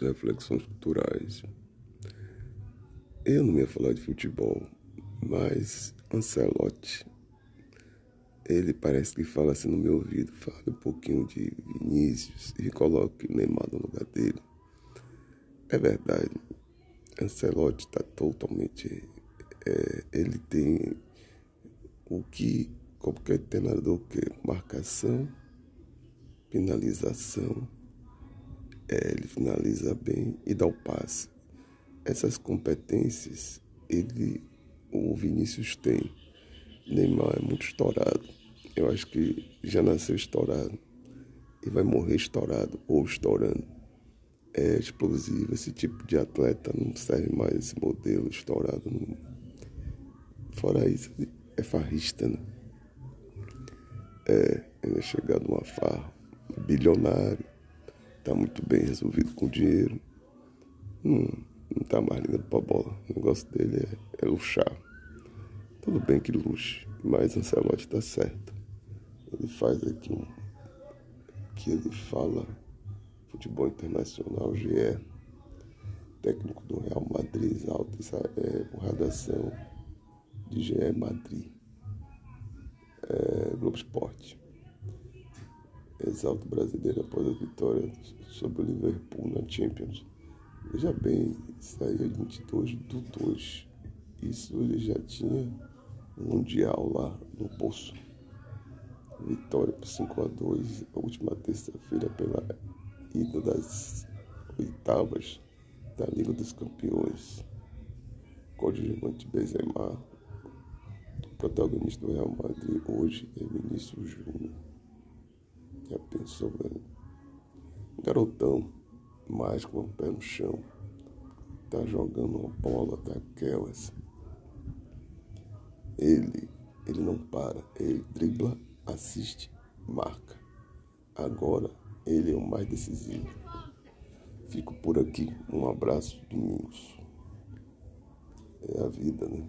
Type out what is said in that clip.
reflexões culturais. Eu não ia falar de futebol, mas Ancelotti, ele parece que fala assim no meu ouvido, fala um pouquinho de Vinícius e coloque Neymar no lugar dele. É verdade, Ancelotti está totalmente. É, ele tem o que qualquer treinador quer: marcação, finalização. É, ele finaliza bem e dá o passe. Essas competências ele, o Vinícius tem. Neymar é muito estourado. Eu acho que já nasceu estourado e vai morrer estourado ou estourando é explosivo. Esse tipo de atleta não serve mais esse modelo estourado. Fora isso, é farrista, né? É, ele é chegado numa farra, bilionário, tá muito bem resolvido com dinheiro. Não, não tá mais ligando pra bola. O negócio dele é, é luxar. Tudo bem que luxe, mas Ancelotti tá certo. Ele faz aqui um. que ele fala Futebol Internacional, GE, técnico do Real Madrid, essa é, redação de GE Madrid, é, Globo Esporte. Exalta o brasileiro após a vitória sobre o Liverpool na Champions. Veja bem, saiu 22 do 2. Isso ele já tinha um Mundial lá no Poço. Vitória por 5 a 2 a última terça-feira pela ida das oitavas da Liga dos Campeões. Coadjuvante Benzema, protagonista do Real Madrid hoje é Vinícius Júnior. Pensou, velho? Garotão, mais com o pé no chão, tá jogando uma bola daquelas. Ele, ele não para, ele dribla, assiste, marca. Agora ele é o mais decisivo. Fico por aqui. Um abraço, Domingos. É a vida, né?